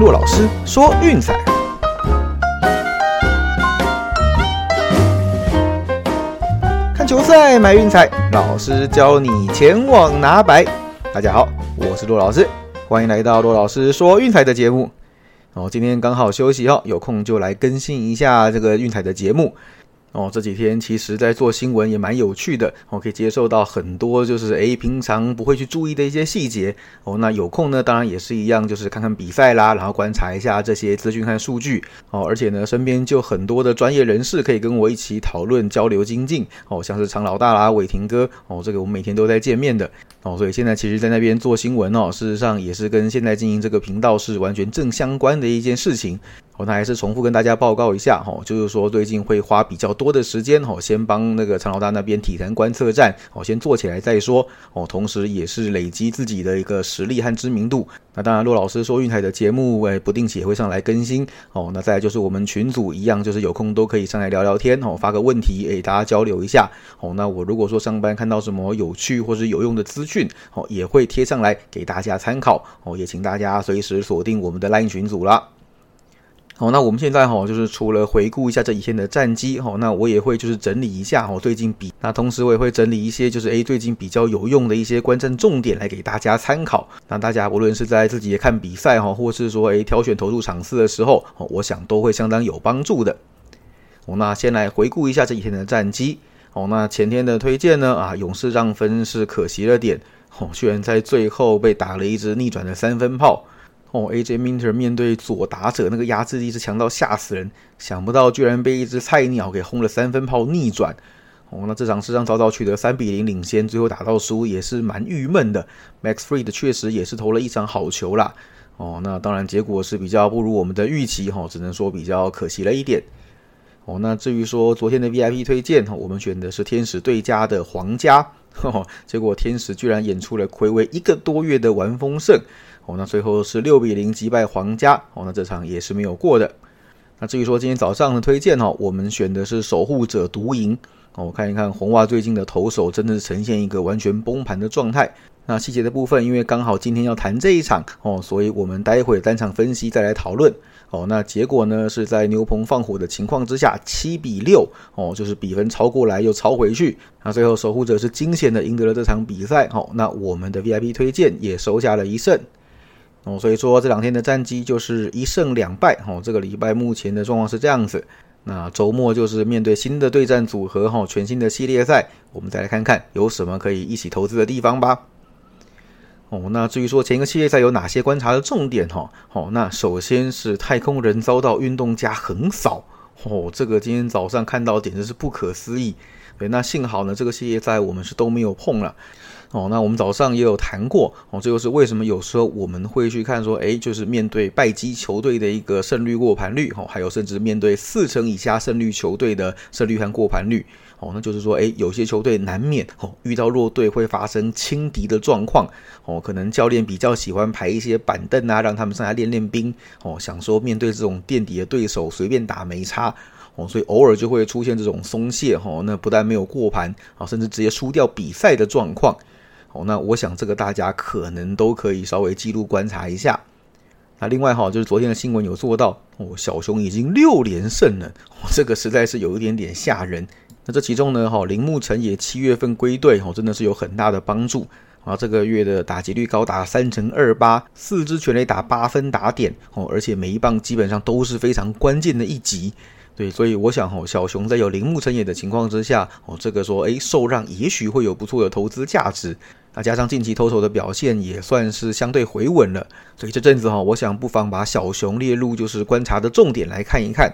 骆老师说运彩，看球赛买运彩，老师教你前往拿白。大家好，我是骆老师，欢迎来到骆老师说运彩的节目。哦，今天刚好休息哦，有空就来更新一下这个运彩的节目。哦，这几天其实在做新闻也蛮有趣的，我可以接受到很多就是诶平常不会去注意的一些细节。哦，那有空呢，当然也是一样，就是看看比赛啦，然后观察一下这些资讯和数据。哦，而且呢，身边就很多的专业人士可以跟我一起讨论交流精进。哦，像是常老大啦、伟霆哥，哦，这个我们每天都在见面的。哦，所以现在其实，在那边做新闻哦，事实上也是跟现在经营这个频道是完全正相关的一件事情。哦，那还是重复跟大家报告一下哈，就是说最近会花比较多的时间哦，先帮那个常老大那边体坛观测站哦，先做起来再说哦，同时也是累积自己的一个实力和知名度。那当然，骆老师说运台的节目诶，不定期也会上来更新哦。那再就是我们群组一样，就是有空都可以上来聊聊天哦，发个问题诶，大家交流一下哦。那我如果说上班看到什么有趣或是有用的资讯哦，也会贴上来给大家参考哦，也请大家随时锁定我们的 LINE 群组啦。好，那我们现在哈，就是除了回顾一下这几天的战绩哈，那我也会就是整理一下哈，最近比那同时我也会整理一些就是诶最近比较有用的一些观战重点来给大家参考。那大家无论是在自己看比赛哈，或是说诶挑选投入场次的时候，我想都会相当有帮助的。哦，那先来回顾一下这几天的战绩。哦，那前天的推荐呢啊，勇士让分是可惜了点，哦，居然在最后被打了一支逆转的三分炮。哦，AJ Minter 面对左打者那个压制力是强到吓死人，想不到居然被一只菜鸟给轰了三分炮逆转。哦，那这场是让早早取得三比零领先，最后打到输也是蛮郁闷的。Max Freed 确实也是投了一场好球啦。哦，那当然结果是比较不如我们的预期哈，只能说比较可惜了一点。哦，那至于说昨天的 VIP 推荐哈，我们选的是天使对家的皇家，结果天使居然演出了魁违一个多月的完封胜。哦，那最后是六比零击败皇家，哦，那这场也是没有过的。那至于说今天早上的推荐哦，我们选的是守护者独赢。哦，看一看红袜最近的投手真的是呈现一个完全崩盘的状态。那细节的部分，因为刚好今天要谈这一场哦，所以我们待会单场分析再来讨论。哦，那结果呢是在牛棚放火的情况之下，七比六哦，就是比分超过来又超回去。那最后守护者是惊险的赢得了这场比赛。好，那我们的 VIP 推荐也收下了一胜。哦，所以说这两天的战绩就是一胜两败。哦，这个礼拜目前的状况是这样子。那周末就是面对新的对战组合，哈，全新的系列赛，我们再来看看有什么可以一起投资的地方吧。哦，那至于说前一个系列赛有哪些观察的重点，哈，好，那首先是太空人遭到运动家横扫，哦，这个今天早上看到简直是不可思议。对，那幸好呢，这个系列赛我们是都没有碰了。哦，那我们早上也有谈过哦，这就是为什么有时候我们会去看说，哎，就是面对败绩球队的一个胜率过盘率，哦，还有甚至面对四成以下胜率球队的胜率和过盘率，哦，那就是说，哎，有些球队难免哦遇到弱队会发生轻敌的状况，哦，可能教练比较喜欢排一些板凳啊，让他们上来练练兵，哦，想说面对这种垫底的对手随便打没差，哦，所以偶尔就会出现这种松懈，哈，那不但没有过盘，啊，甚至直接输掉比赛的状况。哦，那我想这个大家可能都可以稍微记录观察一下。那另外哈，就是昨天的新闻有做到哦，小熊已经六连胜了，这个实在是有一点点吓人。那这其中呢，哈，铃木成也七月份归队，哦，真的是有很大的帮助啊。这个月的打击率高达三成二八，四支全垒打八分打点哦，而且每一棒基本上都是非常关键的一击。对，所以我想哦，小熊在有铃木成也的情况之下，哦，这个说哎受让也许会有不错的投资价值。那加上近期投手的表现也算是相对回稳了，所以这阵子哈，我想不妨把小熊列入就是观察的重点来看一看。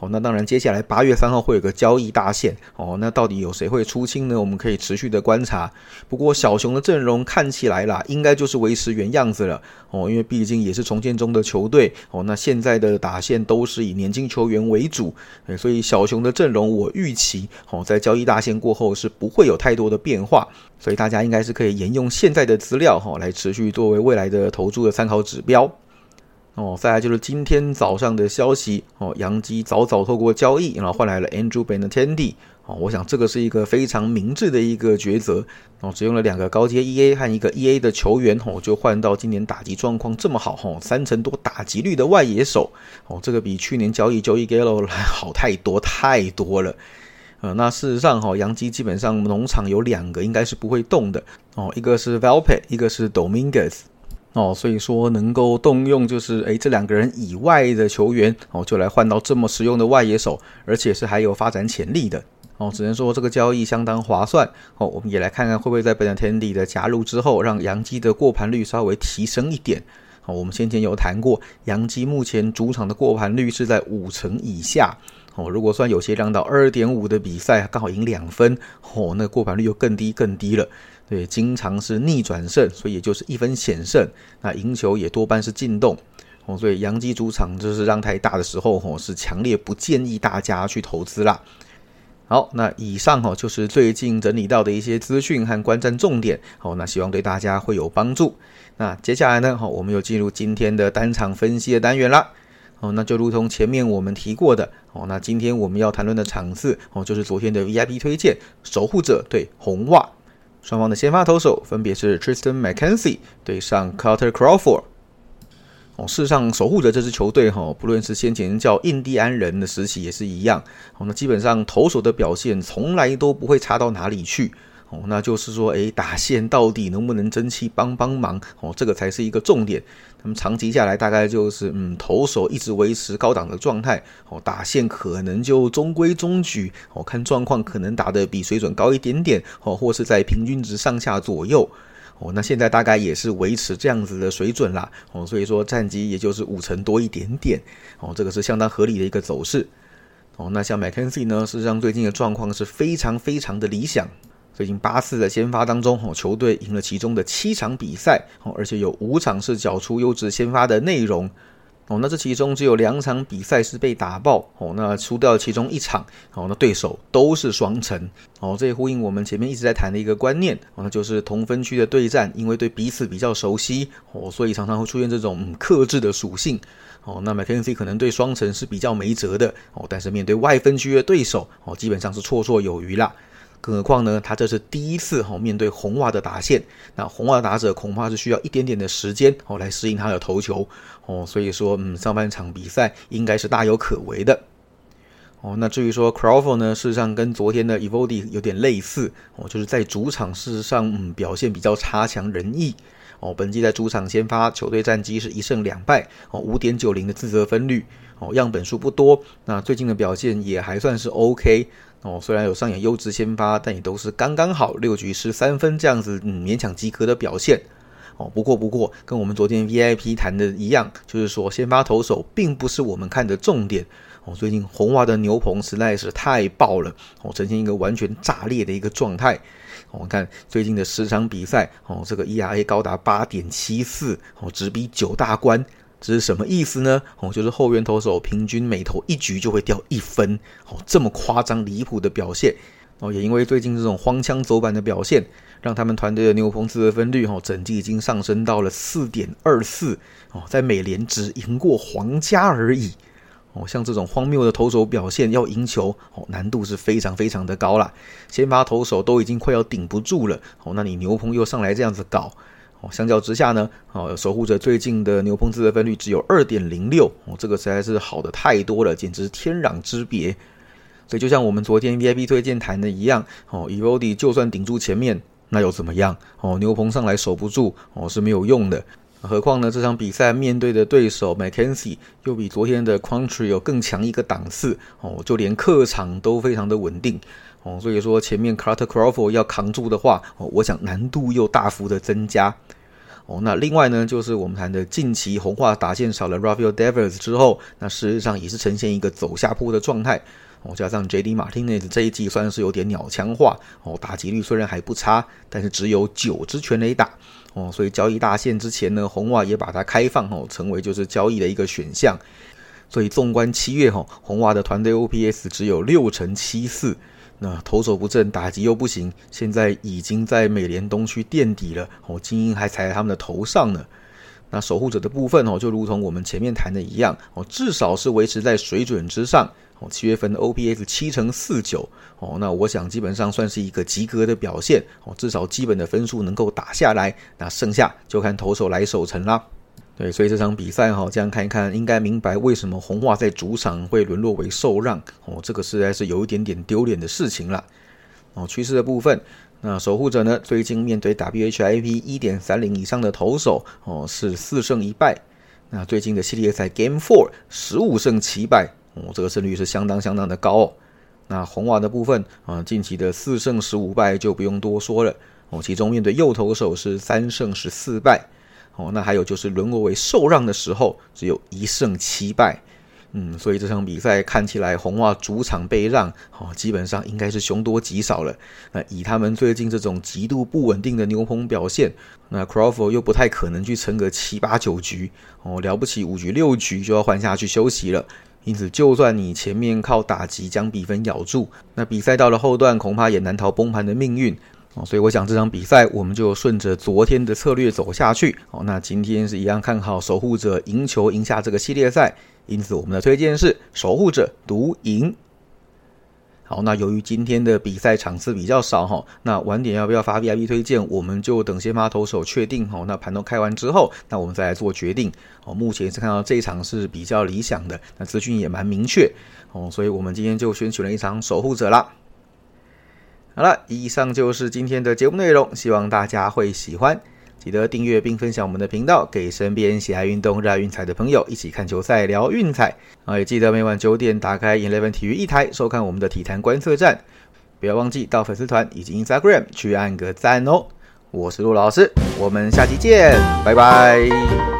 好，那当然，接下来八月三号会有个交易大限哦。那到底有谁会出清呢？我们可以持续的观察。不过小熊的阵容看起来啦，应该就是维持原样子了哦，因为毕竟也是重建中的球队哦。那现在的打线都是以年轻球员为主，所以小熊的阵容我预期哦，在交易大限过后是不会有太多的变化。所以大家应该是可以沿用现在的资料哈，来持续作为未来的投注的参考指标。哦，再来就是今天早上的消息哦，杨基早早透过交易，然后换来了 Andrew Benintendi。哦，我想这个是一个非常明智的一个抉择哦，只用了两个高阶 EA 和一个 EA 的球员哦，就换到今年打击状况这么好哦，三成多打击率的外野手哦，这个比去年交易 Joey Gallo 来好太多太多了。呃，那事实上哈，杨基基本上农场有两个应该是不会动的哦，一个是 Valpe，一个是 Dominguez。哦，所以说能够动用就是诶这两个人以外的球员哦，就来换到这么实用的外野手，而且是还有发展潜力的哦。只能说这个交易相当划算哦。我们也来看看会不会在 Ben Tendi 的加入之后，让杨基的过盘率稍微提升一点。哦，我们先前有谈过，杨基目前主场的过盘率是在五成以下哦。如果算有些让到二点五的比赛，刚好赢两分哦，那过盘率又更低更低了。对，经常是逆转胜，所以也就是一分险胜。那赢球也多半是进洞哦，所以洋基主场就是让太大的时候，吼是强烈不建议大家去投资啦。好，那以上哦就是最近整理到的一些资讯和观战重点，好，那希望对大家会有帮助。那接下来呢，好，我们又进入今天的单场分析的单元啦。哦，那就如同前面我们提过的，哦，那今天我们要谈论的场次，哦，就是昨天的 VIP 推荐，守护者对红袜。双方的先发投手分别是 Tristan McKenzie 对上 Carter Crawford。哦，事实上，守护者这支球队哈，不论是先前叫印第安人的时期也是一样。哦，那基本上投手的表现从来都不会差到哪里去。哦，那就是说，诶，打线到底能不能争气帮帮忙？哦，这个才是一个重点。那么长期下来，大概就是嗯，投手一直维持高档的状态，哦，打线可能就中规中矩，哦，看状况可能打得比水准高一点点，哦，或是在平均值上下左右，哦，那现在大概也是维持这样子的水准啦，哦，所以说战绩也就是五成多一点点，哦，这个是相当合理的一个走势，哦，那像 McKenzie 呢，事实上最近的状况是非常非常的理想。最近八次的先发当中，哦，球队赢了其中的七场比赛，哦，而且有五场是缴出优质先发的内容，哦，那这其中只有两场比赛是被打爆，哦，那输掉其中一场，哦，那对手都是双城，哦，这也呼应我们前面一直在谈的一个观念，哦，那就是同分区的对战，因为对彼此比较熟悉，哦，所以常常会出现这种克制的属性，哦，那 McKenzie 可能对双城是比较没辙的，哦，但是面对外分区的对手，哦，基本上是绰绰有余啦。更何况呢，他这是第一次哈面对红袜的打线，那红袜的打者恐怕是需要一点点的时间哦来适应他的投球哦，所以说嗯上半场比赛应该是大有可为的哦。那至于说 Crawford 呢，事实上跟昨天的 Evody 有点类似哦，就是在主场事实上嗯表现比较差强人意哦。本季在主场先发球队战绩是一胜两败哦，五点九零的自责分率哦，样本数不多，那最近的表现也还算是 OK。哦，虽然有上演优质先发，但也都是刚刚好六局失三分这样子，嗯，勉强及格的表现。哦，不过不过，跟我们昨天 VIP 谈的一样，就是说先发投手并不是我们看的重点。哦，最近红袜的牛棚实在是太爆了，哦，呈现一个完全炸裂的一个状态。我们看最近的十场比赛，哦，这个 ERA 高达八点七四，哦，直逼九大关。这是什么意思呢？哦，就是后援投手平均每投一局就会掉一分，哦，这么夸张离谱的表现，哦，也因为最近这种荒腔走板的表现，让他们团队的牛棚自得分率，哦，整季已经上升到了四点二四，哦，在美联只赢过皇家而已，哦，像这种荒谬的投手表现要赢球，哦，难度是非常非常的高啦。先发投手都已经快要顶不住了，哦，那你牛棚又上来这样子搞。哦，相较之下呢，哦，守护者最近的牛棚自得分率只有二点零六，哦，这个实在是好的太多了，简直天壤之别。所以就像我们昨天 VIP 推荐谈的一样，哦，Evody 就算顶住前面，那又怎么样？哦，牛棚上来守不住，哦是没有用的。何况呢，这场比赛面对的对手 Mackenzie 又比昨天的 Country 有更强一个档次，哦，就连客场都非常的稳定。哦，所以说前面 Carter Crawford 要扛住的话，哦，我想难度又大幅的增加。哦，那另外呢，就是我们谈的近期红化打线少了 Rafael Devers 之后，那事实上也是呈现一个走下坡的状态。哦，加上 J.D. Martinez 这一季算是有点鸟枪化，哦，打击率虽然还不差，但是只有九支全垒打。哦，所以交易大线之前呢，红袜也把它开放，哦，成为就是交易的一个选项。所以纵观七月，哈，红袜的团队 OPS 只有六成七四。那投手不正，打击又不行，现在已经在美联东区垫底了。哦，精英还踩在他们的头上呢。那守护者的部分哦，就如同我们前面谈的一样哦，至少是维持在水准之上哦。七月份的 OPS 七乘四九哦，那我想基本上算是一个及格的表现哦，至少基本的分数能够打下来，那剩下就看投手来守城啦。对，所以这场比赛哈，这样看一看，应该明白为什么红袜在主场会沦落为受让哦，这个实在是有一点点丢脸的事情了哦。趋势的部分。那守护者呢？最近面对 WHIP 一点三零以上的投手哦，是四胜一败。那最近的系列赛 Game Four 十五胜七败哦，这个胜率是相当相当的高哦。那红袜的部分啊，近期的四胜十五败就不用多说了哦。其中面对右投手是三胜十四败哦。那还有就是沦落为受让的时候，只有一胜七败。嗯，所以这场比赛看起来红袜主场被让，哦，基本上应该是凶多吉少了。那以他们最近这种极度不稳定的牛棚表现，那 Crawford 又不太可能去撑个七八九局，哦，了不起五局六局就要换下去休息了。因此，就算你前面靠打击将比分咬住，那比赛到了后段恐怕也难逃崩盘的命运。哦，所以我想这场比赛我们就顺着昨天的策略走下去。哦，那今天是一样看好守护者赢球赢下这个系列赛。因此，我们的推荐是守护者独赢。好，那由于今天的比赛场次比较少哈，那晚点要不要发 VIP 推荐，我们就等先发投手确定哈。那盘都开完之后，那我们再来做决定。哦，目前是看到这一场是比较理想的，那资讯也蛮明确哦，所以我们今天就选取了一场守护者啦。好了，以上就是今天的节目内容，希望大家会喜欢。记得订阅并分享我们的频道，给身边喜爱运动、热爱运彩的朋友一起看球赛、聊运彩。啊，也记得每晚九点打开 Eleven 体育一台，收看我们的体坛观测站。不要忘记到粉丝团以及 Instagram 去按个赞哦。我是陆老师，我们下期见，拜拜。